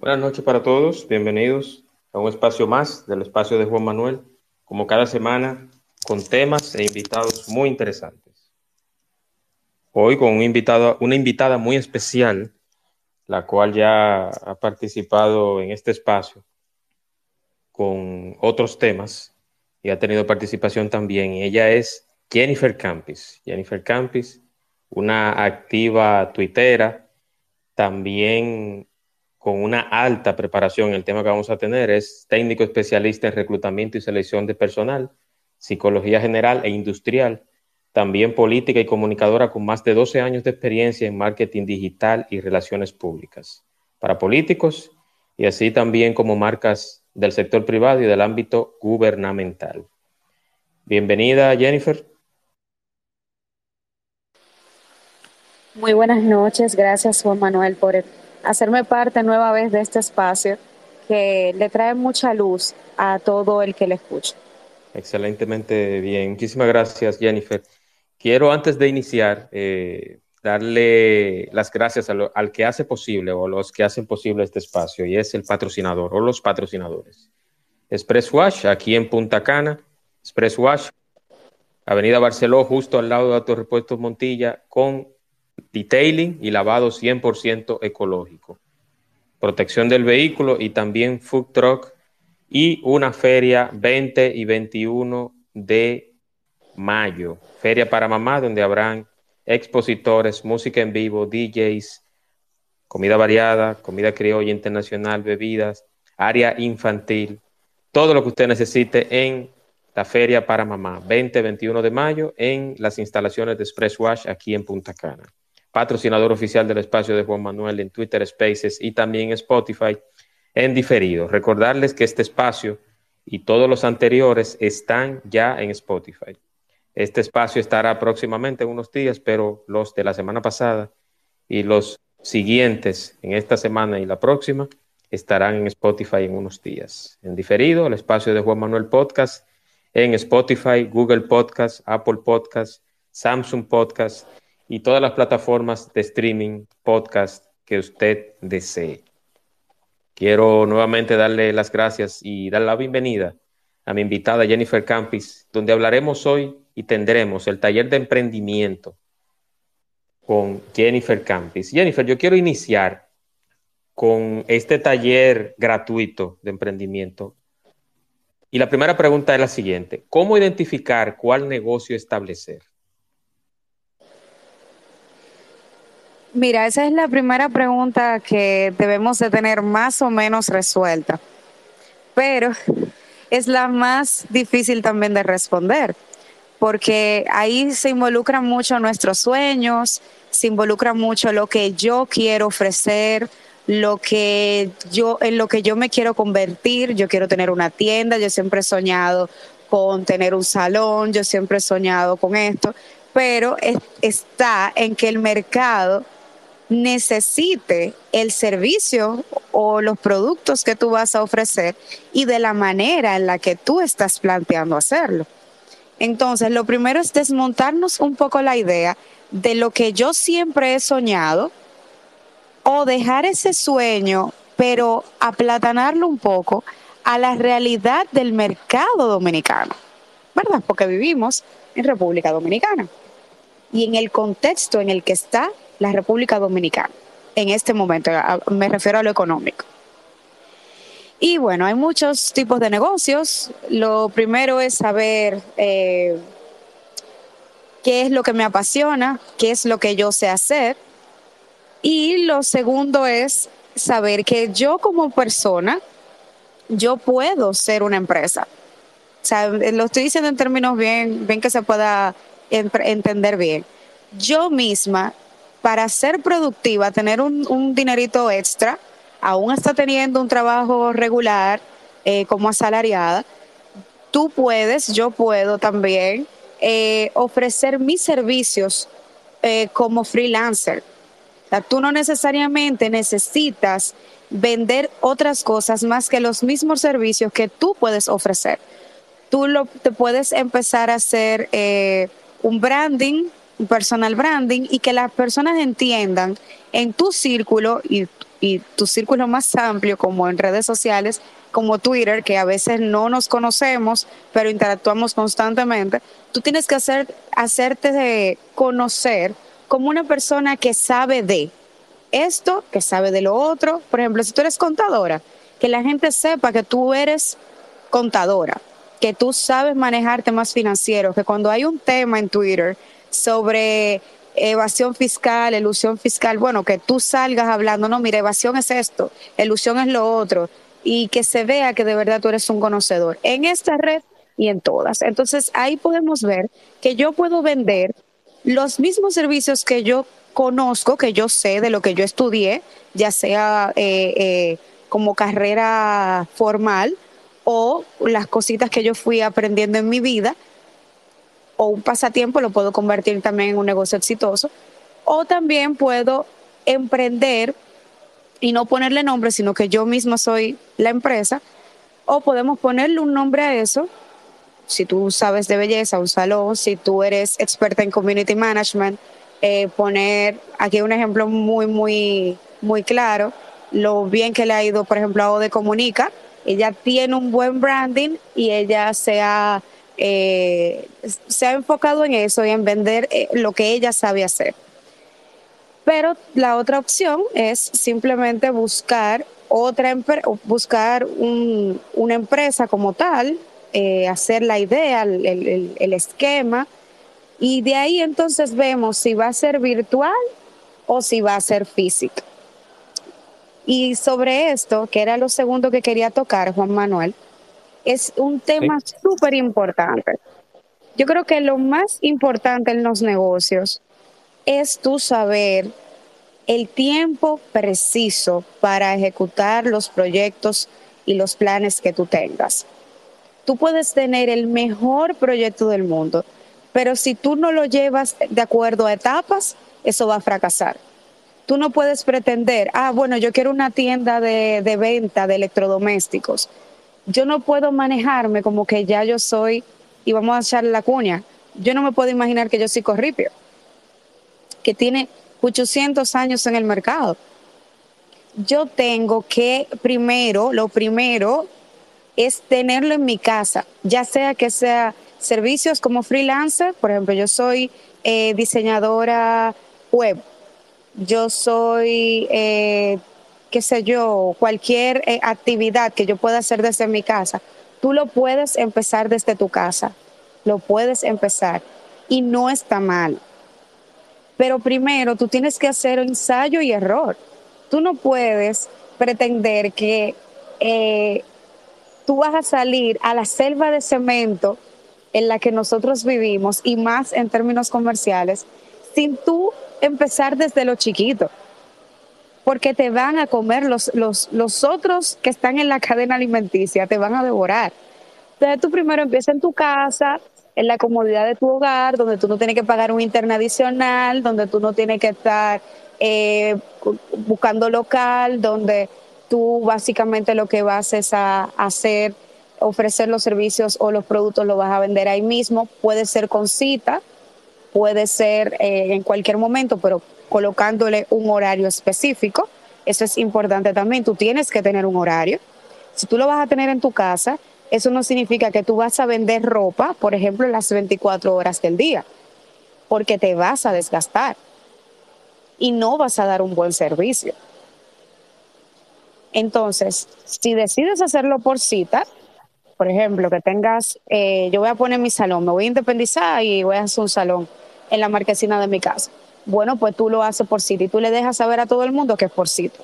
Buenas noches para todos, bienvenidos a un espacio más del espacio de Juan Manuel, como cada semana, con temas e invitados muy interesantes. Hoy con un invitado, una invitada muy especial, la cual ya ha participado en este espacio con otros temas y ha tenido participación también. Ella es Jennifer Campis. Jennifer Campis, una activa tuitera, también con una alta preparación. El tema que vamos a tener es técnico especialista en reclutamiento y selección de personal, psicología general e industrial, también política y comunicadora con más de 12 años de experiencia en marketing digital y relaciones públicas para políticos y así también como marcas del sector privado y del ámbito gubernamental. Bienvenida, Jennifer. Muy buenas noches, gracias Juan Manuel por hacerme parte nueva vez de este espacio que le trae mucha luz a todo el que le escucha. Excelentemente bien. Muchísimas gracias, Jennifer. Quiero antes de iniciar eh, darle las gracias al que hace posible o los que hacen posible este espacio y es el patrocinador o los patrocinadores. Express Wash, aquí en Punta Cana, Express Wash, Avenida Barceló, justo al lado de Autorepuestos Montilla, con detailing y lavado 100% ecológico, protección del vehículo y también food truck y una feria 20 y 21 de mayo, feria para mamá donde habrán expositores, música en vivo, DJs, comida variada, comida criolla internacional, bebidas, área infantil, todo lo que usted necesite en la feria para mamá, 20-21 de mayo en las instalaciones de Express Wash aquí en Punta Cana patrocinador oficial del espacio de Juan Manuel en Twitter Spaces y también Spotify en diferido. Recordarles que este espacio y todos los anteriores están ya en Spotify. Este espacio estará próximamente en unos días, pero los de la semana pasada y los siguientes en esta semana y la próxima estarán en Spotify en unos días. En diferido, el espacio de Juan Manuel Podcast en Spotify, Google Podcast, Apple Podcast, Samsung Podcast y todas las plataformas de streaming, podcast que usted desee. Quiero nuevamente darle las gracias y dar la bienvenida a mi invitada Jennifer Campis, donde hablaremos hoy y tendremos el taller de emprendimiento con Jennifer Campis. Jennifer, yo quiero iniciar con este taller gratuito de emprendimiento. Y la primera pregunta es la siguiente, ¿cómo identificar cuál negocio establecer? Mira, esa es la primera pregunta que debemos de tener más o menos resuelta, pero es la más difícil también de responder, porque ahí se involucran mucho nuestros sueños, se involucra mucho lo que yo quiero ofrecer, lo que yo en lo que yo me quiero convertir, yo quiero tener una tienda, yo siempre he soñado con tener un salón, yo siempre he soñado con esto, pero está en que el mercado necesite el servicio o los productos que tú vas a ofrecer y de la manera en la que tú estás planteando hacerlo. Entonces, lo primero es desmontarnos un poco la idea de lo que yo siempre he soñado o dejar ese sueño, pero aplatanarlo un poco a la realidad del mercado dominicano, ¿verdad? Porque vivimos en República Dominicana y en el contexto en el que está la República Dominicana en este momento, me refiero a lo económico. Y bueno, hay muchos tipos de negocios. Lo primero es saber eh, qué es lo que me apasiona, qué es lo que yo sé hacer. Y lo segundo es saber que yo como persona, yo puedo ser una empresa. O sea, lo estoy diciendo en términos bien, bien que se pueda entender bien. Yo misma para ser productiva, tener un, dinerito extra, aún está teniendo un trabajo regular eh, como asalariada, tú puedes, yo puedo también eh, ofrecer mis servicios eh, como freelancer. tú no necesariamente necesitas vender otras cosas más que los mismos servicios que tú puedes ofrecer. Tú lo, te puedes empezar a hacer un branding personal branding y que las personas entiendan en tu círculo y, tu círculo más amplio, como en redes sociales, como Twitter, que a veces no nos conocemos, pero interactuamos constantemente, tú tienes que hacer, hacerte de conocer como una persona que sabe de esto, que sabe de lo otro. Por ejemplo, si tú eres contadora, que la gente sepa que tú eres contadora, que tú sabes manejar temas financieros, que cuando hay un tema en Twitter sobre evasión fiscal, ilusión fiscal, bueno, que tú salgas hablando, no, mira, evasión es esto, ilusión es lo otro, y que se vea que de verdad tú eres un conocedor en esta red y en todas. Entonces ahí podemos ver que yo puedo vender los mismos servicios que yo conozco, que yo sé de lo que yo estudié, ya sea eh, eh, como carrera formal o las cositas que yo fui aprendiendo en mi vida, o un pasatiempo lo puedo convertir también en un negocio exitoso. O también puedo emprender y no ponerle nombre, sino que yo misma soy la empresa. O podemos ponerle un nombre a eso. Si tú sabes de belleza, un salón, si tú eres experta en community management, eh, poner aquí un ejemplo muy, muy, muy claro, lo bien que le ha ido, por ejemplo, a Ode Comunica. Ella tiene un buen branding y ella se ha eh, se ha enfocado en eso y en vender eh, lo que ella sabe hacer. Pero la otra opción es simplemente buscar otra buscar una empresa como tal, eh, hacer la idea, el, el esquema, y de ahí entonces vemos si va a ser virtual o si va a ser física. Y sobre esto, que era lo segundo que quería tocar, Juan Manuel, es un tema súper importante. Yo creo que lo más importante en los negocios es tú saber el tiempo preciso para ejecutar los proyectos y los planes que tú tengas. Tú puedes tener el mejor proyecto del mundo, pero si tú no lo llevas de acuerdo a etapas, eso va a fracasar. Tú no puedes pretender, ah, bueno, yo quiero una tienda de, de venta de electrodomésticos yo no puedo manejarme como que ya yo soy, y vamos a echar la cuña, yo no me puedo imaginar que yo soy Corripio, que tiene 800 años en el mercado. Yo tengo que primero, lo primero es tenerlo en mi casa, ya sea que sea servicios como freelancer, por ejemplo, yo soy eh, diseñadora web, yo soy eh, qué sé yo, cualquier eh, actividad que yo pueda hacer desde mi casa, tú lo puedes empezar desde tu casa, lo puedes empezar y no está mal. Pero primero tú tienes que hacer ensayo y error. Tú no puedes pretender que eh, tú vas a salir a la selva de cemento en la que nosotros vivimos y más en términos comerciales sin tú empezar desde lo chiquito porque te van a comer los, los, los otros que están en la cadena alimenticia, te van a devorar. Entonces tú primero empiezas en tu casa, en la comodidad de tu hogar, donde tú no tienes que pagar un internet adicional, donde tú no tienes que estar eh, buscando local, donde tú básicamente lo que vas es a hacer, ofrecer los servicios o los productos, lo vas a vender ahí mismo. Puede ser con cita, puede ser eh, en cualquier momento, pero colocándole un horario específico. Eso es importante también. Tú tienes que tener un horario. Si tú lo vas a tener en tu casa, eso no significa que tú vas a vender ropa, por ejemplo, en las 24 horas del día, porque te vas a desgastar y no vas a dar un buen servicio. Entonces, si decides hacerlo por cita, por ejemplo, que tengas, eh, yo voy a poner mi salón, me voy a independizar y voy a hacer un salón en la marquesina de mi casa. Bueno, pues tú lo haces por cita y tú le dejas saber a todo el mundo que es por cita.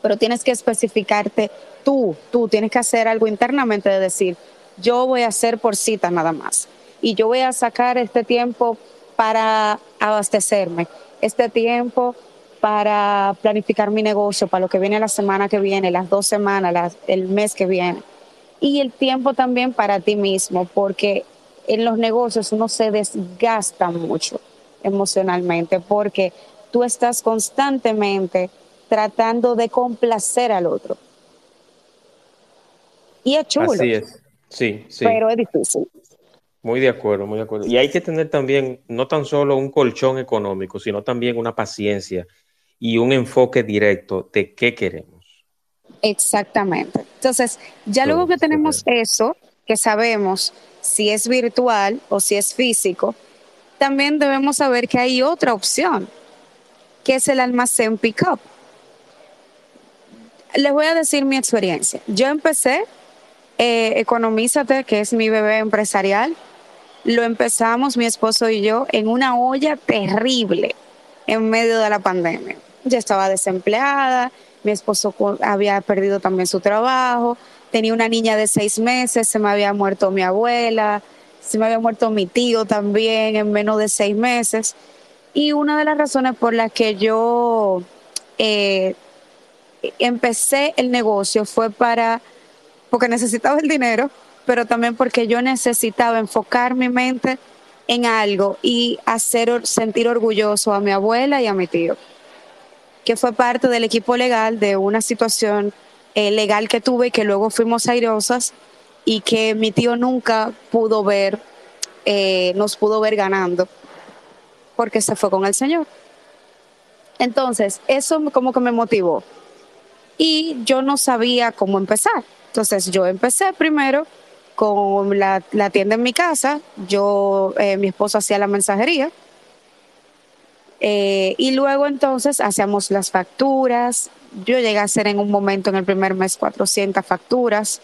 Pero tienes que especificarte tú, tú tienes que hacer algo internamente de decir, yo voy a hacer por cita nada más. Y yo voy a sacar este tiempo para abastecerme. este tiempo para planificar mi negocio, para lo que viene la semana que viene, las dos semanas, el mes que viene. Y el tiempo también para ti mismo, porque en los negocios uno se desgasta mucho emocionalmente, porque tú estás constantemente tratando de complacer al otro. Y es chulo. Así es. Sí, sí. Pero es difícil. Muy de acuerdo, muy de acuerdo. Y hay que tener también no tan solo un colchón económico, sino también una paciencia y un enfoque directo de qué queremos. Exactamente. Entonces, ya luego que tenemos eso, que sabemos si es virtual o si es físico, también debemos saber que hay otra opción, que es el almacén pickup. Les voy a decir mi experiencia. Yo empecé eh, Economízate, que es mi bebé empresarial, lo empezamos mi esposo y yo en una olla terrible en medio de la pandemia. Ya estaba desempleada, mi esposo había perdido también su trabajo, tenía una niña de seis meses, se me había muerto mi abuela, se me había muerto mi tío también en menos de seis meses. Y una de las razones por las que yo eh, empecé el negocio fue para, porque necesitaba el dinero, pero también porque yo necesitaba enfocar mi mente en algo y hacer sentir orgulloso a mi abuela y a mi tío que fue parte del equipo legal de una situación eh, legal que tuve y que luego fuimos airosas y que mi tío nunca pudo ver, eh, nos pudo ver ganando, porque se fue con el Señor. Entonces, eso como que me motivó. Y yo no sabía cómo empezar. Entonces, yo empecé primero con la, tienda en mi casa, yo, eh, mi esposo hacía la mensajería, eh, y luego entonces hacíamos las facturas. Yo llegué a hacer en un momento en el primer mes 400 facturas.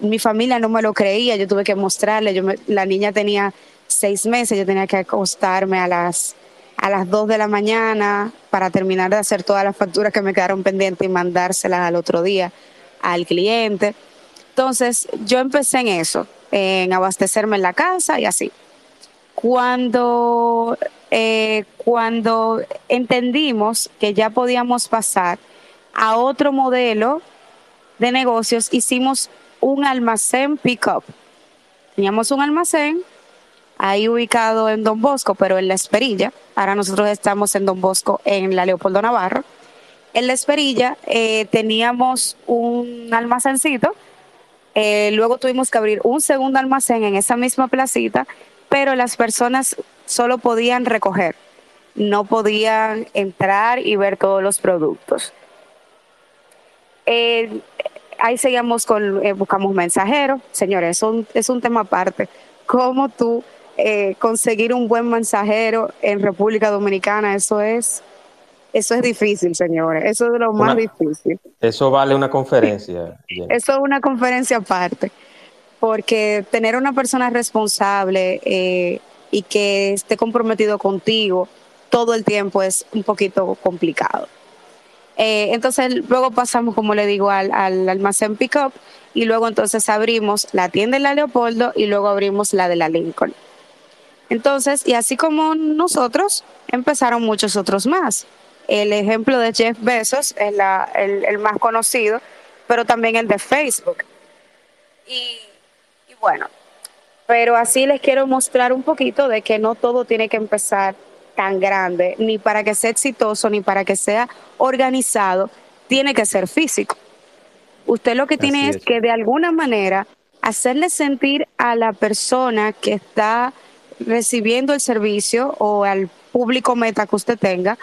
Mi familia no me lo creía, yo tuve que mostrarle. Yo la niña tenía seis meses, yo tenía que acostarme a las, a las 2 de la mañana para terminar de hacer todas las facturas que me quedaron pendientes y mandárselas al otro día al cliente. Entonces yo empecé en eso, en abastecerme en la casa y así. Cuando eh, cuando entendimos que ya podíamos pasar a otro modelo de negocios, hicimos un almacén pickup. Teníamos un almacén ahí ubicado en Don Bosco, pero en La Esperilla. Ahora nosotros estamos en Don Bosco, en la Leopoldo Navarro. En La Esperilla eh, teníamos un almacencito. Eh, luego tuvimos que abrir un segundo almacén en esa misma placita, pero las personas solo podían recoger, no podían entrar y ver todos los productos. Eh, ahí seguimos con, eh, buscamos mensajeros. Señores, es un, es un tema aparte. ¿Cómo tú eh, conseguir un buen mensajero en República Dominicana? Eso es, eso es difícil, señores. Eso es lo más difícil. Eso vale una conferencia. Eso es una conferencia aparte. Porque tener una persona responsable, eh, y que esté comprometido contigo todo el tiempo es un poquito complicado. Eh, entonces luego pasamos, como le digo, al, al almacén pickup y luego entonces abrimos la tienda de la Leopoldo y luego abrimos la de la Lincoln. Entonces, y así como nosotros, empezaron muchos otros más. El ejemplo de Jeff Bezos es la, el, el, más conocido, pero también el de Facebook. Y, y bueno, pero así les quiero mostrar un poquito de que no todo tiene que empezar tan grande, ni para que sea exitoso, ni para que sea organizado, tiene que ser físico. Usted lo que tiene es. que de alguna manera hacerle sentir a la persona que está recibiendo el servicio o al público meta que usted tenga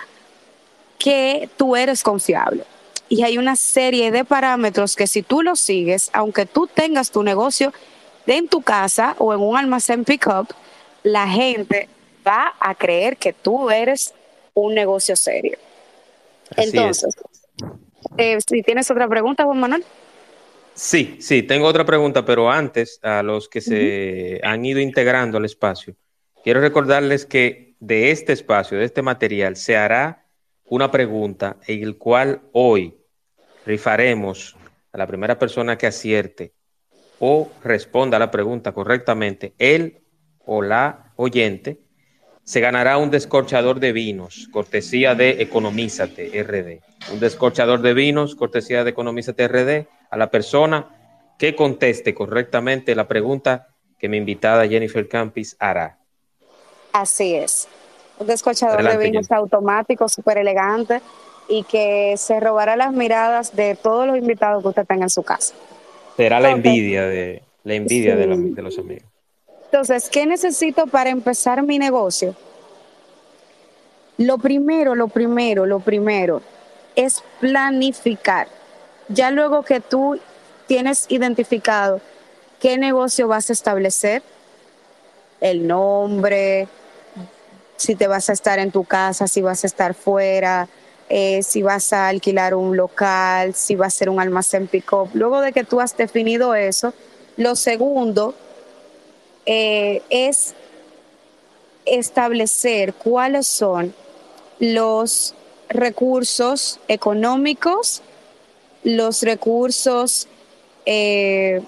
que tú eres confiable. Y hay una serie de parámetros que si tú los sigues, aunque tú tengas tu negocio en tu casa o en un almacén pickup, la gente va a creer que tú eres un negocio serio. Entonces, eh, si tienes otra pregunta, Juan Manuel. Sí, sí, tengo otra pregunta, pero antes, a los que se han ido integrando al espacio, quiero recordarles que de este espacio, de este material, se hará una pregunta en el cual hoy rifaremos a la primera persona que acierte o responda a la pregunta correctamente, él o la oyente se ganará un descorchador de vinos, cortesía de Economízate RD. Un descorchador de vinos, cortesía de Economízate RD, a la persona que conteste correctamente la pregunta que mi invitada Jennifer Campis hará. Así es. Un descorchador de vinos automático, súper elegante y que se robará las miradas de todos los invitados que usted tenga en su casa. Será la envidia de la envidia de los amigos. Entonces, ¿qué necesito para empezar mi negocio? Lo primero, lo primero, lo primero es planificar. Ya luego que tú tienes identificado qué negocio vas a establecer, el nombre, si te vas a estar en tu casa, si vas a estar fuera, eh, si vas a alquilar un local, si va a ser un almacén pick-up. Luego de que tú has definido eso, lo segundo eh, es establecer cuáles son los recursos económicos, los recursos, eh,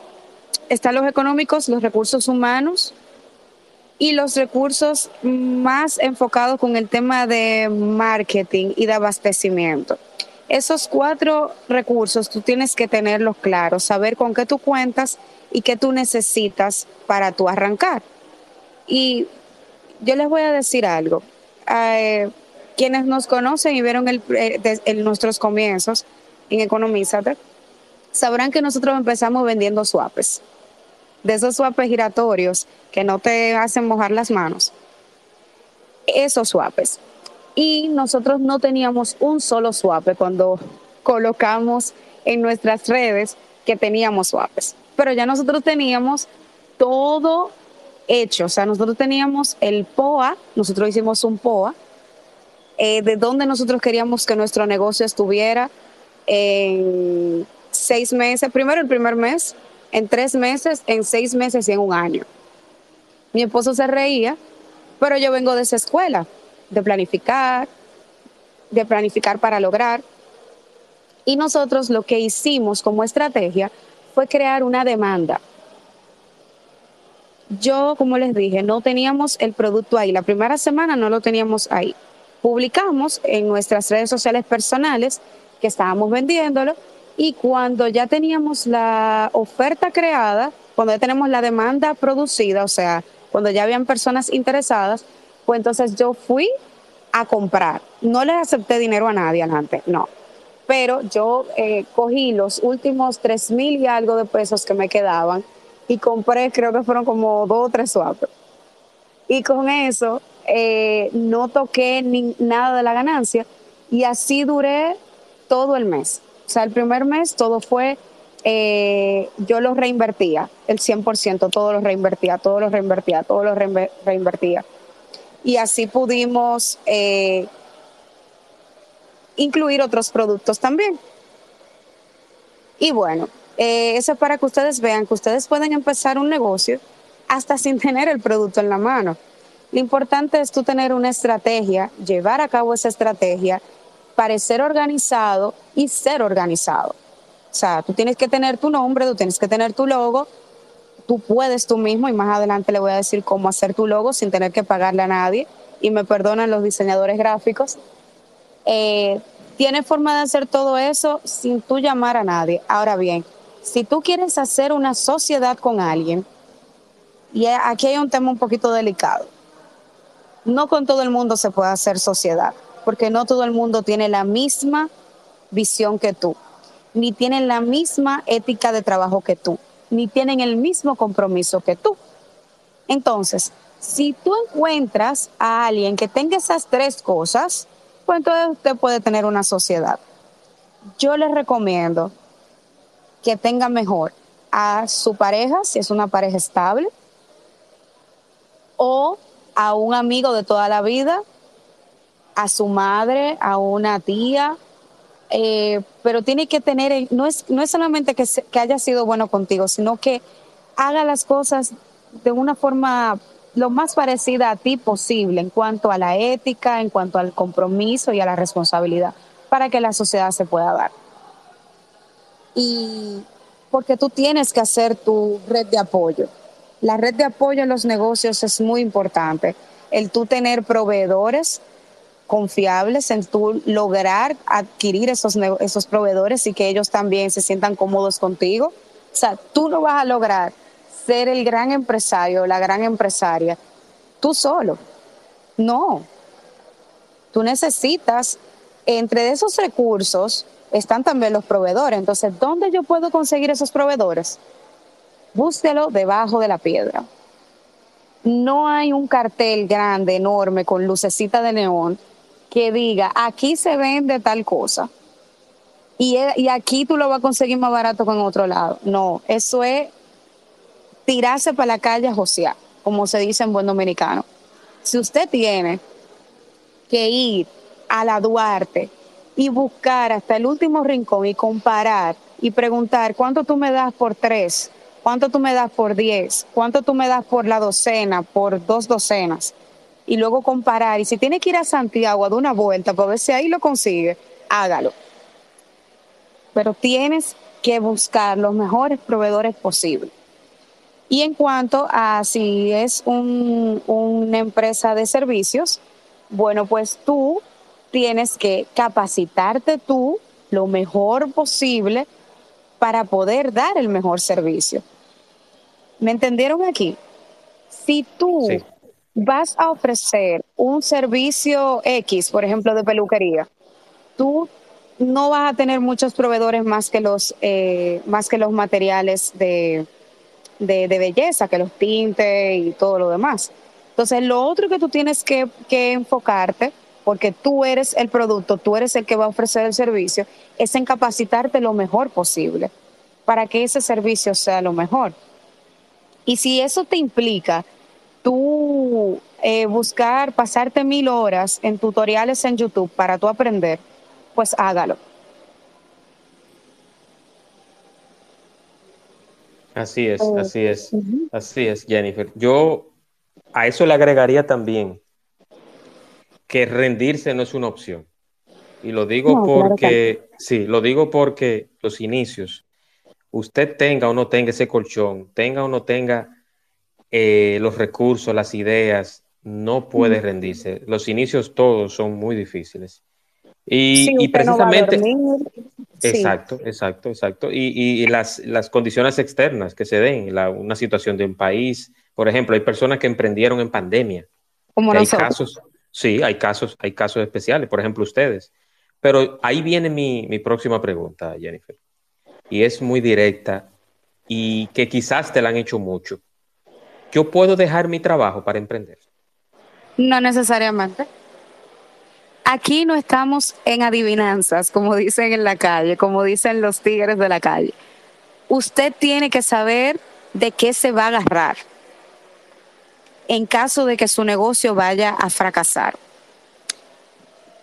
están los económicos, los recursos humanos y los recursos más enfocados con el tema de marketing y de abastecimiento. Esos cuatro recursos tú tienes que tenerlos claros, saber con qué tú cuentas y qué tú necesitas para tu arrancar. Y yo les voy a decir algo. Eh, quienes nos conocen y vieron eh, nuestros comienzos en Economízate, sabrán que nosotros empezamos vendiendo swaps. De esos swaps giratorios que no te hacen mojar las manos. Esos swaps. Y nosotros no teníamos un solo swap cuando colocamos en nuestras redes que teníamos swaps pero ya nosotros teníamos todo hecho, o sea, nosotros teníamos el POA, nosotros hicimos un POA, eh, de donde nosotros queríamos que nuestro negocio estuviera en seis meses, primero el primer mes, en tres meses, en seis meses y en un año. Mi esposo se reía, pero yo vengo de esa escuela, de planificar, de planificar para lograr. Y nosotros lo que hicimos como estrategia fue crear una demanda. Yo, como les dije, no teníamos el producto ahí. La primera semana no lo teníamos ahí. Publicamos en nuestras redes sociales personales que estábamos vendiéndolo y cuando ya teníamos la oferta creada, cuando ya tenemos la demanda producida, o sea, cuando ya habían personas interesadas, pues entonces yo fui a comprar. No le acepté dinero a nadie antes, no pero yo eh, cogí los últimos tres mil y algo de pesos que me quedaban y compré, creo que fueron como dos o tres swaps. Y con eso eh, no toqué ni nada de la ganancia y así duré todo el mes. O sea, el primer mes todo fue, eh, yo lo reinvertía, el 100%, todo lo reinvertía, todo lo reinvertía, todo lo reinvertía. Y así pudimos incluir otros productos también. Y bueno, eh, eso es para que ustedes vean que ustedes pueden empezar un negocio hasta sin tener el producto en la mano. Lo importante es tú tener una estrategia, llevar a cabo esa estrategia, parecer organizado y ser organizado. O sea, tú tienes que tener tu nombre, tú tienes que tener tu logo, tú puedes tú mismo y más adelante le voy a decir cómo hacer tu logo sin tener que pagarle a nadie y me perdonan los diseñadores gráficos. Eh, tiene forma de hacer todo eso sin tú llamar a nadie. Ahora bien, si tú quieres hacer una sociedad con alguien, y aquí hay un tema un poquito delicado, no con todo el mundo se puede hacer sociedad, porque no todo el mundo tiene la misma visión que tú, ni tienen la misma ética de trabajo que tú, ni tienen el mismo compromiso que tú. Entonces, si tú encuentras a alguien que tenga esas tres cosas, pues entonces usted puede tener una sociedad. Yo les recomiendo que tenga mejor a su pareja, si es una pareja estable, o a un amigo de toda la vida, a su madre, a una tía, eh, pero tiene que tener, no es, no es solamente que, que haya sido bueno contigo, sino que haga las cosas de una forma lo más parecida a ti posible en cuanto a la ética, en cuanto al compromiso y a la responsabilidad para que la sociedad se pueda dar. Y porque tú tienes que hacer tu red de apoyo. La red de apoyo en los negocios es muy importante. el tú tener proveedores confiables, en tú lograr adquirir esos, esos proveedores y que ellos también se sientan cómodos contigo. O sea, tú no vas a lograr ser el gran empresario, la gran empresaria, tú solo. No. Tú necesitas, entre esos recursos están también los proveedores. Entonces, ¿dónde yo puedo conseguir esos proveedores? Búsquelo debajo de la piedra. No hay un cartel grande, enorme, con lucecita de neón que diga, aquí se vende tal cosa. Y, y aquí tú lo vas a conseguir más barato que en otro lado. No, eso es tirarse para la calle a como se dice en buen dominicano. Si usted tiene que ir a la Duarte y buscar hasta el último rincón y comparar y preguntar cuánto tú me das por tres, cuánto tú me das por diez, cuánto tú me das por la docena, por dos docenas, y luego comparar. Y si tiene que ir a Santiago a dar una vuelta para ver si ahí lo consigue, hágalo. Pero tienes que buscar los mejores proveedores posibles. Y en cuanto a si es una empresa de servicios, bueno, pues tú tienes que capacitarte tú lo mejor posible para poder dar el mejor servicio. ¿Me entendieron aquí? Si tú vas a ofrecer un servicio X, por ejemplo, de peluquería, tú no vas a tener muchos proveedores más que los, eh, más que los materiales de, de, belleza, que los tintes y todo lo demás. Entonces, lo otro que tú tienes que, que enfocarte, porque tú eres el producto, tú eres el que va a ofrecer el servicio, es en capacitarte lo mejor posible para que ese servicio sea lo mejor. Y si eso te implica tú eh, buscar, pasarte mil horas en tutoriales en YouTube para tú aprender, pues hágalo. Así es, oh, así es, así es, Jennifer. Yo a eso le agregaría también que rendirse no es una opción. Y lo digo porque, sí, lo digo porque los inicios, usted tenga o no tenga ese colchón, tenga o no tenga eh, los recursos, las ideas, no puede rendirse. Los inicios todos son muy difíciles. Y, precisamente... Exacto, exacto, exacto. Y, las, las, condiciones externas que se den, una situación de un país, por ejemplo, hay personas que emprendieron en pandemia. Como hay casos, sí, hay casos, hay casos especiales, por ejemplo, ustedes. Pero ahí viene mi, mi próxima pregunta, Jennifer. Y es muy directa y que quizás te la han hecho mucho. ¿Yo puedo dejar mi trabajo para emprender? No necesariamente aquí no estamos en adivinanzas, como dicen en la calle, como dicen los tigres de la calle. Usted tiene que saber de qué se va a agarrar en caso de que su negocio vaya a fracasar.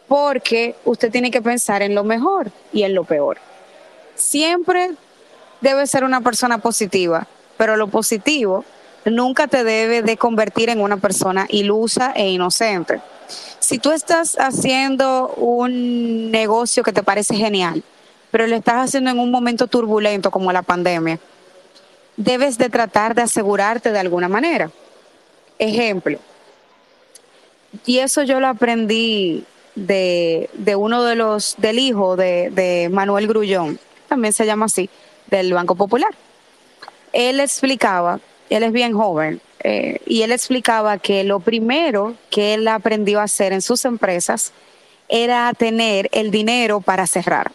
Porque usted tiene que pensar en lo mejor y en lo peor. Siempre debe ser una persona positiva, pero lo positivo nunca te debe de convertir en una persona ilusa e inocente si tú estás haciendo un negocio que te parece genial, pero lo estás haciendo en un momento turbulento como la pandemia, debes de tratar de asegurarte de alguna manera. Ejemplo, y eso yo lo aprendí de, uno de los, del hijo de, de Manuel Grullón, también se llama así, del Banco Popular. Él explicaba, él es bien joven, eh, y él explicaba que lo primero que él aprendió a hacer en sus empresas era tener el dinero para cerrar.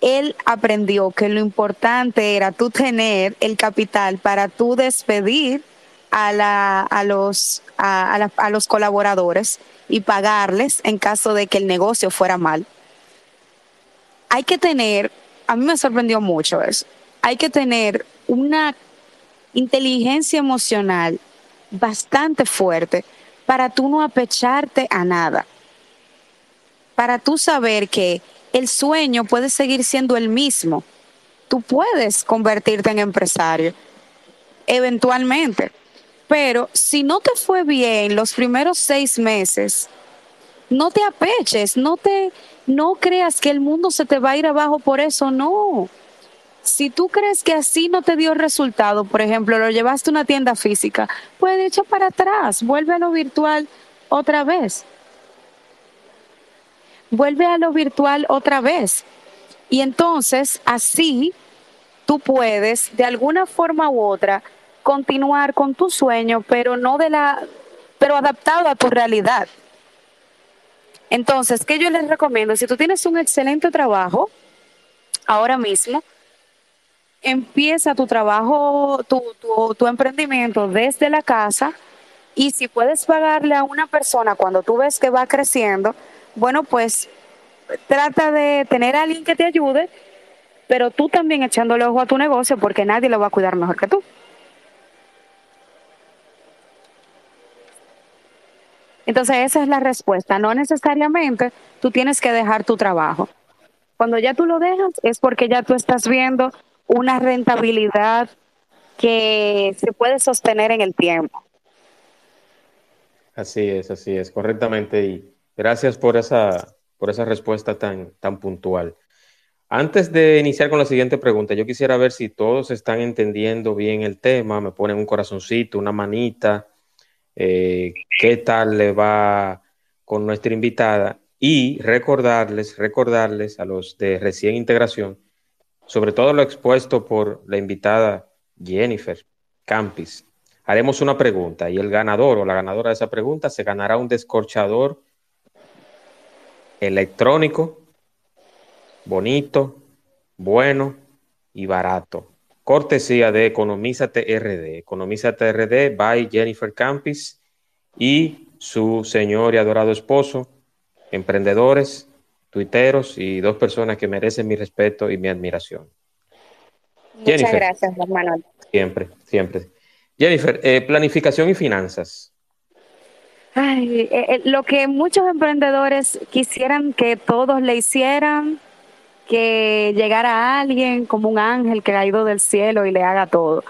Él aprendió que lo importante era tú tener el capital para tú despedir a, los, a los colaboradores y pagarles en caso de que el negocio fuera mal. Hay que tener, a mí me sorprendió mucho eso, hay que tener una inteligencia emocional bastante fuerte para tú no apecharte a nada. Para tú saber que el sueño puede seguir siendo el mismo. Tú puedes convertirte en empresario, eventualmente. Pero si no te fue bien los primeros seis meses, no te apeches, no te, no creas que el mundo se te va a ir abajo por eso, no Si tú crees que así no te dio resultado, por ejemplo, lo llevaste a una tienda física, pues echa para atrás, vuelve a lo virtual otra vez. Vuelve a lo virtual otra vez. Y entonces, así, tú puedes, de alguna forma u otra, continuar con tu sueño, pero no de la, pero adaptado a tu realidad. Entonces, ¿qué yo les recomiendo? Si tú tienes un excelente trabajo, ahora mismo, empieza tu trabajo, tu, tu, emprendimiento desde la casa y si puedes pagarle a una persona cuando tú ves que va creciendo, bueno, pues trata de tener a alguien que te ayude, pero tú también echándole ojo a tu negocio porque nadie lo va a cuidar mejor que tú. Entonces esa es la respuesta. No necesariamente tú tienes que dejar tu trabajo. Cuando ya tú lo dejas es porque ya tú estás viendo una rentabilidad que se puede sostener en el tiempo. Así es, así es, correctamente. Y gracias por esa, por esa respuesta tan, tan puntual. Antes de iniciar con la siguiente pregunta, yo quisiera ver si todos están entendiendo bien el tema, me ponen un corazoncito, una manita, eh, qué tal le va con nuestra invitada y recordarles, recordarles a los de recién integración sobre todo lo expuesto por la invitada Jennifer Campis. Haremos una pregunta y el ganador o la ganadora de esa pregunta se ganará un descorchador electrónico, bonito, bueno y barato. Cortesía de Economízate RD. Economízate RD by Jennifer Campis y su señor y adorado esposo, emprendedores tuiteros y dos personas que merecen mi respeto y mi admiración. Muchas gracias, hermano. Siempre, siempre. Jennifer, eh, planificación y finanzas. Ay, eh, eh, lo que muchos emprendedores quisieran que todos le hicieran, que llegara alguien como un ángel que caído del cielo y le haga todo.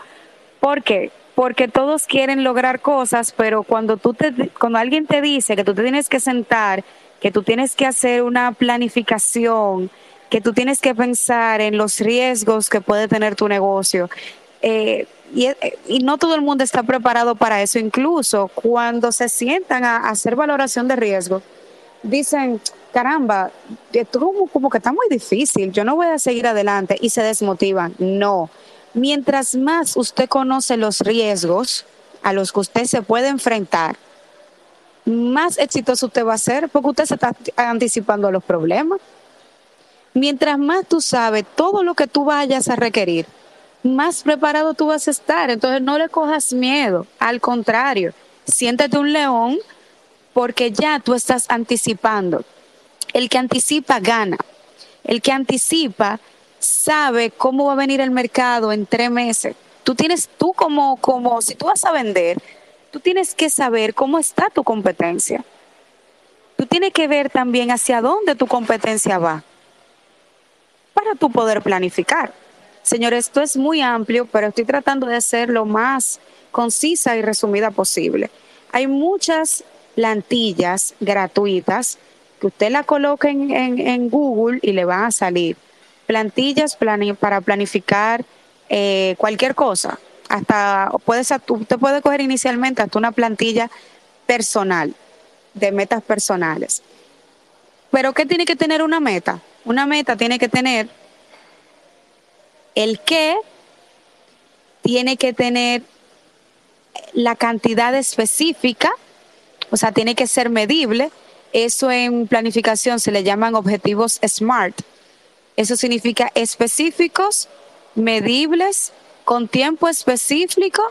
¿Por qué? Porque todos quieren lograr cosas, pero cuando tú te, cuando alguien te dice que tú te tienes que sentar que tú tienes que hacer una planificación, que tú tienes que pensar en los riesgos que puede tener tu negocio. Eh, y, no todo el mundo está preparado para eso. Incluso cuando se sientan a, hacer valoración de riesgo, dicen, caramba, esto como que está muy difícil, yo no voy a seguir adelante y se desmotivan. No. Mientras más usted conoce los riesgos a los que usted se puede enfrentar, más exitoso usted va a ser porque usted se está anticipando a los problemas. Mientras más tú sabes todo lo que tú vayas a requerir, más preparado tú vas a estar. Entonces no le cojas miedo, al contrario, siéntete un león porque ya tú estás anticipando. El que anticipa gana. El que anticipa sabe cómo va a venir el mercado en tres meses. Tú tienes tú como, como si tú vas a vender, tú tienes que saber cómo está tu competencia. Tú tienes que ver también hacia dónde tu competencia va para tú poder planificar. Señor, esto es muy amplio, pero estoy tratando de ser lo más concisa y resumida posible. Hay muchas plantillas gratuitas que usted la coloque en, Google y le van a salir. Plantillas para planificar eh, cualquier cosa hasta puedes, usted puede coger inicialmente hasta una plantilla personal, de metas personales. Pero ¿qué tiene que tener una meta? Una meta tiene que tener el qué, tiene que tener la cantidad específica, o sea, tiene que ser medible. Eso en planificación se le llaman objetivos SMART. Eso significa específicos, medibles, con tiempo específico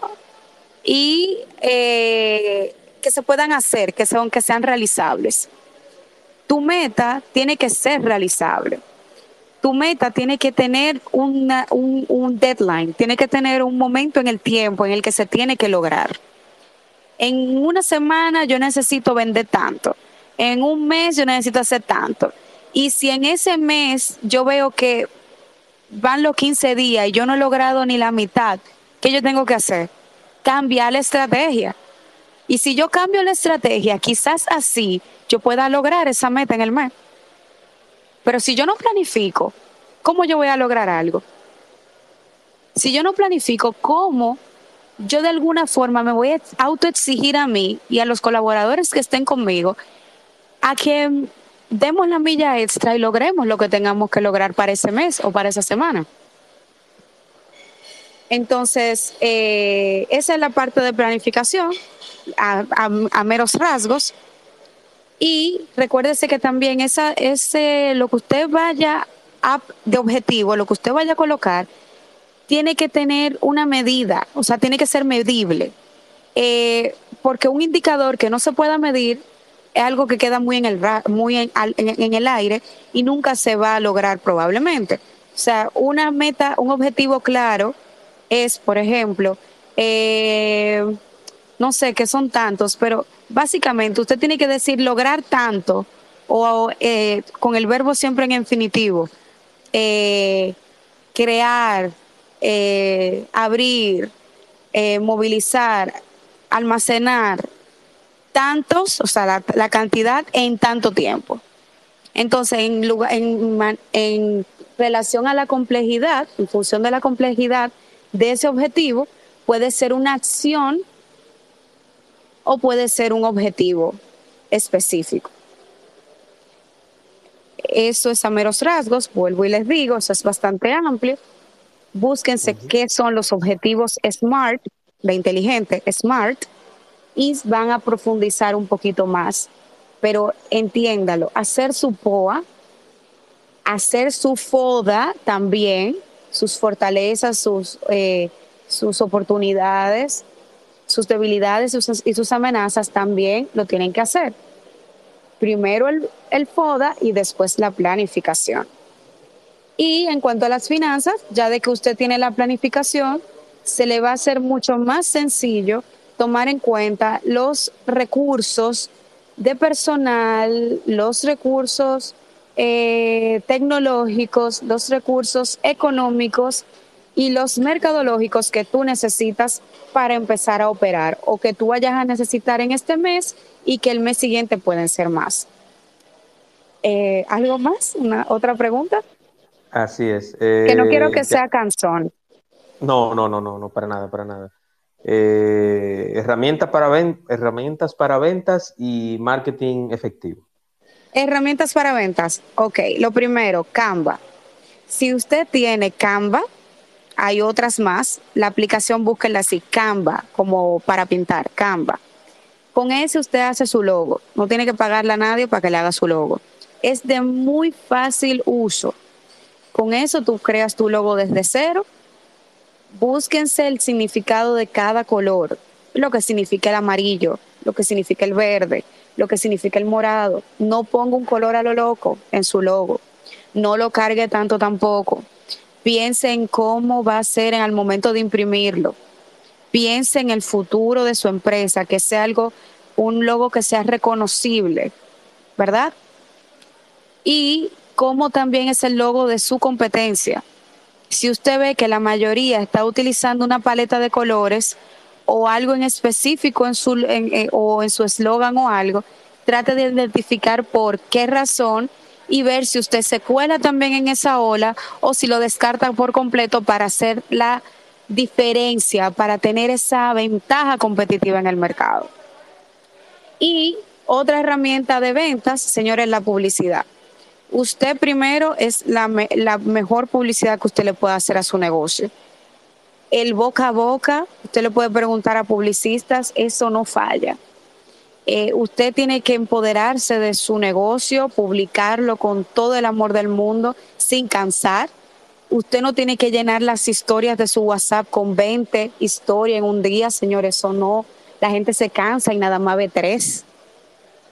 y eh, que se puedan hacer, que, son, que sean realizables. Tu meta tiene que ser realizable. Tu meta tiene que tener un, un deadline, tiene que tener un momento en el tiempo en el que se tiene que lograr. En una semana yo necesito vender tanto. En un mes yo necesito hacer tanto. Y si en ese mes yo veo que van los 15 días y yo no he logrado ni la mitad, ¿qué yo tengo que hacer? Cambiar la estrategia. Y si yo cambio la estrategia, quizás así yo pueda lograr esa meta en el mes. Pero si yo no planifico, ¿cómo yo voy a lograr algo? Si yo no planifico, ¿cómo yo de alguna forma me voy a autoexigir a mí y a los colaboradores que estén conmigo a que demos la milla extra y logremos lo que tengamos que lograr para ese mes o para esa semana? Entonces, eh, esa es la parte de planificación a, meros rasgos. Y recuérdese que también esa, ese, lo que usted vaya a, de objetivo, lo que usted vaya a colocar, tiene que tener una medida, o sea, tiene que ser medible. Eh, porque un indicador que no se pueda medir es algo que queda muy en el muy en, en, el aire y nunca se va a lograr probablemente. O sea, una meta, un objetivo claro es, por ejemplo, eh, no sé qué son tantos, pero básicamente usted tiene que decir lograr tanto o eh, con el verbo siempre en infinitivo, eh, crear, abrir, movilizar, almacenar tantos, o sea, la, la, cantidad en tanto tiempo. Entonces, en, en, en relación a la complejidad, en función de la complejidad, de ese objetivo puede ser una acción o puede ser un objetivo específico. Eso es a meros rasgos, vuelvo y les digo, eso es bastante amplio. Búsquense qué son los objetivos SMART, de inteligente, SMART, y van a profundizar un poquito más. Pero entiéndalo, hacer su POA, hacer su FODA también, sus fortalezas, sus, eh, sus oportunidades, sus debilidades y sus amenazas también lo tienen que hacer. Primero el, el FODA y después la planificación. Y en cuanto a las finanzas, ya de que usted tiene la planificación, se le va a hacer mucho más sencillo tomar en cuenta los recursos de personal, los recursos eh, tecnológicos, los recursos económicos y los mercadológicos que tú necesitas para empezar a operar o que tú vayas a necesitar en este mes y que el mes siguiente pueden ser más. Eh, ¿Algo más? ¿Una otra pregunta? Así es. que no quiero que eh, sea canción. No, no, no, no, no, para nada, para nada. Herramientas, para herramientas para ventas y marketing efectivo. Herramientas para ventas. Ok, lo primero, Canva. Si usted tiene Canva, hay otras más. La aplicación búsquela así, Canva, como para pintar, Canva. Con ese usted hace su logo. No tiene que pagarle a nadie para que le haga su logo. Es de muy fácil uso. Con eso tú creas tu logo desde cero. Búsquense el significado de cada color, lo que significa el amarillo, lo que significa el verde, lo que significa el morado. No ponga un color a lo loco en su logo. No lo cargue tanto tampoco. Piense en cómo va a ser en el momento de imprimirlo. Piense en el futuro de su empresa, que sea algo, un logo que sea reconocible, ¿verdad? Y cómo también es el logo de su competencia. Si usted ve que la mayoría está utilizando una paleta de colores, o algo en específico en su, eh, o en su eslogan o algo, trate de identificar por qué razón y ver si usted se cuela también en esa ola o si lo descarta por completo para hacer la diferencia, para tener esa ventaja competitiva en el mercado. Y otra herramienta de ventas, señores, la publicidad. Usted primero es la, mejor publicidad que usted le puede hacer a su negocio el boca a boca, usted le puede preguntar a publicistas, eso no falla. Eh, usted tiene que empoderarse de su negocio, publicarlo con todo el amor del mundo, sin cansar. Usted no tiene que llenar las historias de su WhatsApp con 20 historias en un día, señores, eso no. La gente se cansa y nada más ve tres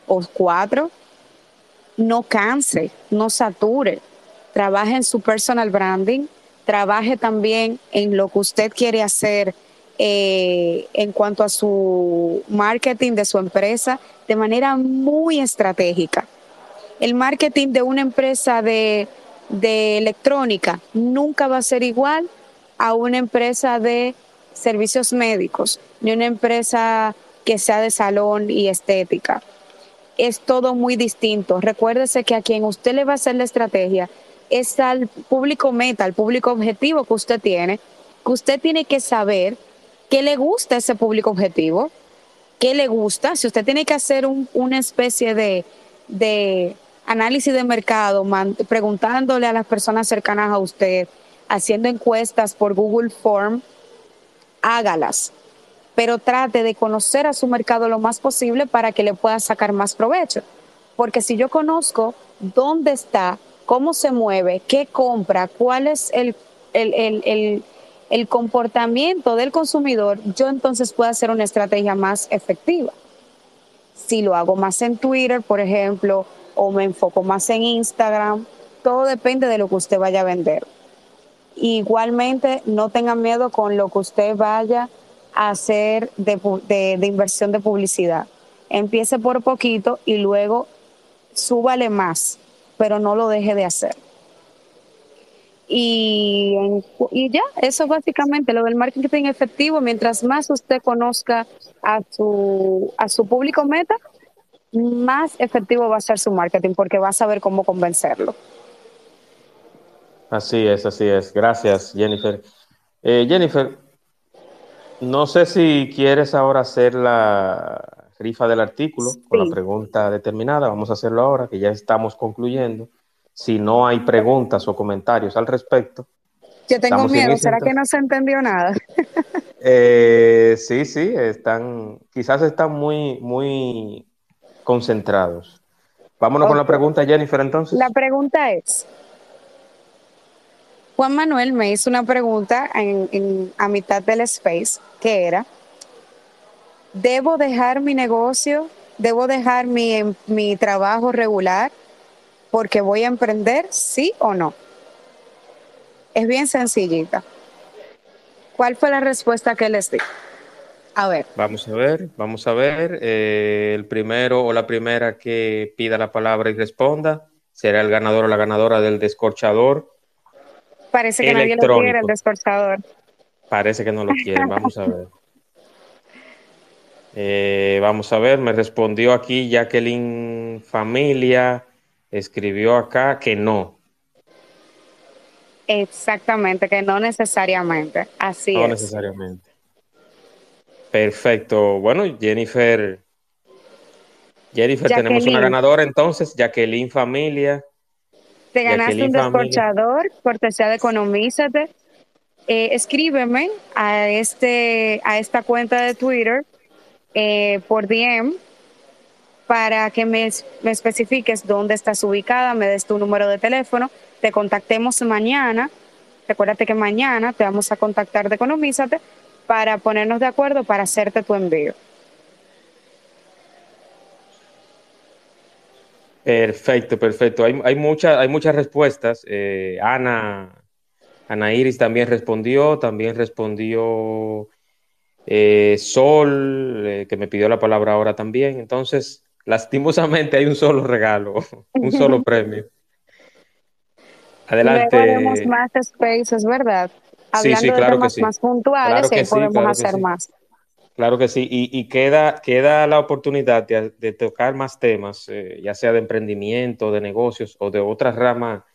o cuatro. No canse, no sature. Trabaje en su personal branding, trabaje también en lo que usted quiere hacer eh, en cuanto a su marketing de su empresa de manera muy estratégica. El marketing de una empresa de, de electrónica nunca va a ser igual a una empresa de servicios médicos, ni una empresa que sea de salón y estética. Es todo muy distinto. Recuérdese que a quien usted le va a hacer la estrategia es al público meta, al público objetivo que usted tiene que usted tiene que saber qué le gusta a ese público objetivo, qué le gusta. Si usted tiene que hacer una especie de, de análisis de mercado, preguntándole a las personas cercanas a usted, haciendo encuestas por Google Form, hágalas. Pero trate de conocer a su mercado lo más posible para que le pueda sacar más provecho. Porque si yo conozco dónde está, cómo se mueve, qué compra, cuál es el, el, comportamiento del consumidor, yo entonces puedo hacer una estrategia más efectiva. Si lo hago más en Twitter, por ejemplo, o me enfoco más en Instagram, todo depende de lo que usted vaya a vender. Igualmente, no tengan miedo con lo que usted vaya a hacer de, de inversión de publicidad. Empiece por poquito y luego súbale más pero no lo deje de hacer. Y, y ya, eso básicamente lo del marketing efectivo. Mientras más usted conozca a su, a su público meta, más efectivo va a ser su marketing porque va a saber cómo convencerlo. Así es, así es. Gracias, Jennifer. Eh, Jennifer, no sé si quieres ahora hacer la, rifa del artículo con la pregunta determinada. Vamos a hacerlo ahora, que ya estamos concluyendo. Si no hay preguntas o comentarios al respecto. Yo tengo miedo, ¿será que no se entendió nada? Eh, sí, sí, están, quizás están muy, muy concentrados. Vámonos con la pregunta, Jennifer, entonces. La pregunta es, Juan Manuel me hizo una pregunta en, a mitad del space, que era, ¿Debo dejar mi negocio? ¿Debo dejar mi, mi trabajo regular porque voy a emprender? ¿Sí o no? Es bien sencillita. ¿Cuál fue la respuesta que les di? A ver. Vamos a ver, vamos a ver. Eh, el primero o la primera que pida la palabra y responda será el ganador o la ganadora del descorchador. Parece que nadie lo quiere, el descorchador. Parece que no lo quieren, vamos a ver. Eh, vamos a ver, me respondió aquí Jacqueline Familia, escribió acá que no. Exactamente, que no necesariamente, así no necesariamente. Perfecto. Bueno, Jennifer, Jennifer, tenemos una ganadora entonces, Jacqueline Familia. Te ganaste un descorchador, cortesía de Economízate. Eh, escríbeme a, este, a esta cuenta de Twitter eh, por DM para que me, especifiques dónde estás ubicada, me des tu número de teléfono, te contactemos mañana. Recuérdate que mañana te vamos a contactar de Economízate para ponernos de acuerdo para hacerte tu envío. Perfecto, perfecto. Hay, hay, hay muchas respuestas. Eh, Ana, Ana Iris también respondió, también respondió eh, Sol, eh, que me pidió la palabra ahora también. Entonces, lastimosamente hay un solo regalo, un solo premio. Adelante. Luego haremos más spaces, ¿verdad? Hablando sí, claro de temas más puntuales, y podemos hacer más. Claro que sí, y, queda, queda la oportunidad de, tocar más temas, eh, ya sea de emprendimiento, de negocios o de otra rama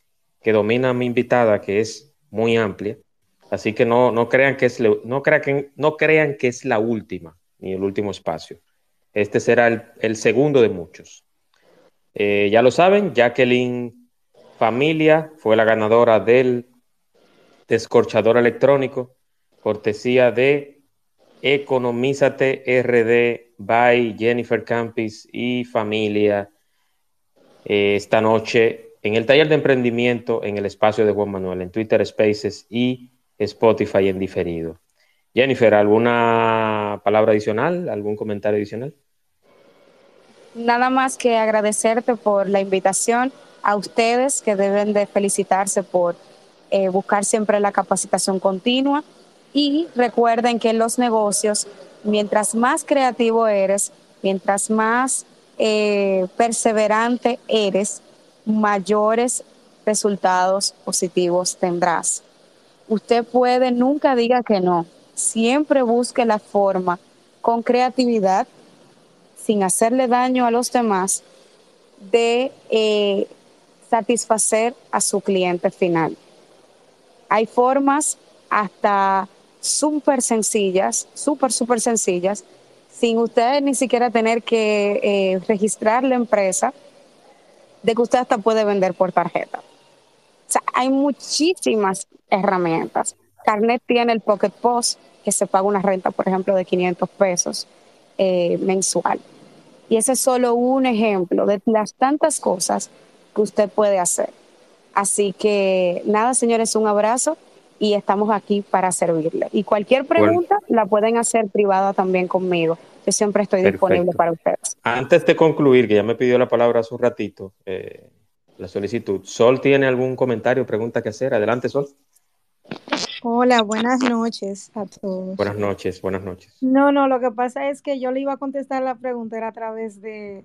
que domina mi invitada, que es muy amplia. Así que no, no, crean que es, no, crean, no crean que es la última, ni el último espacio. Este será el, segundo de muchos. Eh, ya lo saben, Jacqueline Familia fue la ganadora del descorchador electrónico, cortesía de Economízate RD by Jennifer Campis y familia eh, esta noche en el taller de emprendimiento en el espacio de Juan Manuel, en Twitter Spaces y Spotify en diferido. Jennifer, ¿alguna palabra adicional? ¿Algún comentario adicional? Nada más que agradecerte por la invitación a ustedes que deben de felicitarse por eh, buscar siempre la capacitación continua y recuerden que en los negocios, mientras más creativo eres, mientras más eh, perseverante eres, mayores resultados positivos tendrás usted puede, nunca diga que no. Siempre busque la forma con creatividad, sin hacerle daño a los demás, de eh, satisfacer a su cliente final. Hay formas hasta súper sencillas, súper, súper sencillas, sin usted ni siquiera tener que eh, registrar la empresa, de que usted hasta puede vender por tarjeta. O sea, hay muchísimas herramientas. Carnet tiene el Pocket Post, que se paga una renta, por ejemplo, de 500 pesos eh, mensual. Y ese es solo un ejemplo de las tantas cosas que usted puede hacer. Así que nada, señores, un abrazo y estamos aquí para servirle. Y cualquier pregunta la pueden hacer privada también conmigo. Yo siempre estoy disponible para ustedes. Antes de concluir, que ya me pidió la palabra hace un ratito, eh, la solicitud. ¿Sol tiene algún comentario, pregunta que hacer? Adelante, Sol. Hola, buenas noches a todos. Buenas noches, buenas noches. No, no, lo que pasa es que yo le iba a contestar la pregunta, era a través de,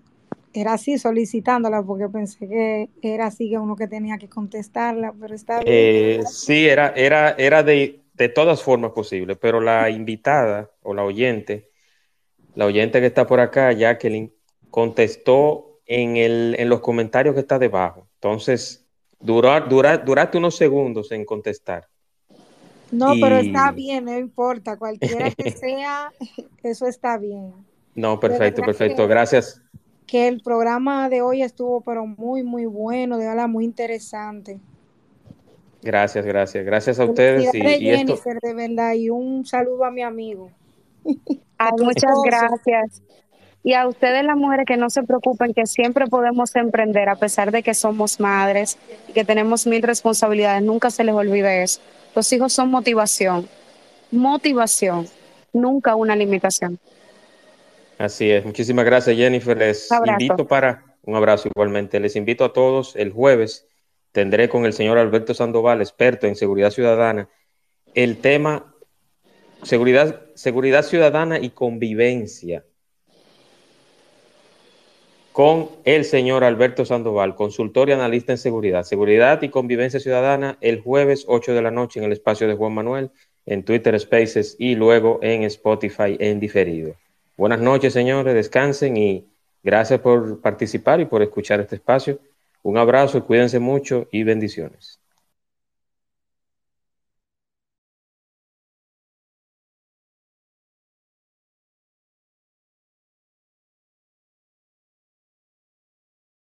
era así solicitándola, porque pensé que era así que uno que tenía que contestarla, pero está bien. Eh, sí, era, era, era de, de todas formas posible, pero la invitada o la oyente, la oyente que está por acá, Jacqueline, contestó en, el, en los comentarios que está debajo. Entonces, durar, durar, duraste unos segundos en contestar. No, pero está bien, no importa, cualquiera que sea, eso está bien. No, perfecto, perfecto, gracias. Que el programa de hoy estuvo pero muy, muy bueno, de verdad, muy interesante. Gracias, gracias, gracias a ustedes. Y, y Jennifer, de verdad, y un saludo a mi amigo. Muchas gracias. Y a ustedes las mujeres que no se preocupen, que siempre podemos emprender a pesar de que somos madres y que tenemos mil responsabilidades, nunca se les olvide eso. Los hijos son motivación, motivación, nunca una limitación. Así es, muchísimas gracias Jennifer. Les invito para un abrazo igualmente. Les invito a todos el jueves. Tendré con el señor Alberto Sandoval, experto en seguridad ciudadana, el tema seguridad, seguridad ciudadana y convivencia con el señor Alberto Sandoval, consultor y analista en seguridad, seguridad y convivencia ciudadana, el jueves 8 de la noche en el espacio de Juan Manuel, en Twitter Spaces y luego en Spotify en diferido. Buenas noches, señores, descansen y gracias por participar y por escuchar este espacio. Un abrazo, cuídense mucho y bendiciones.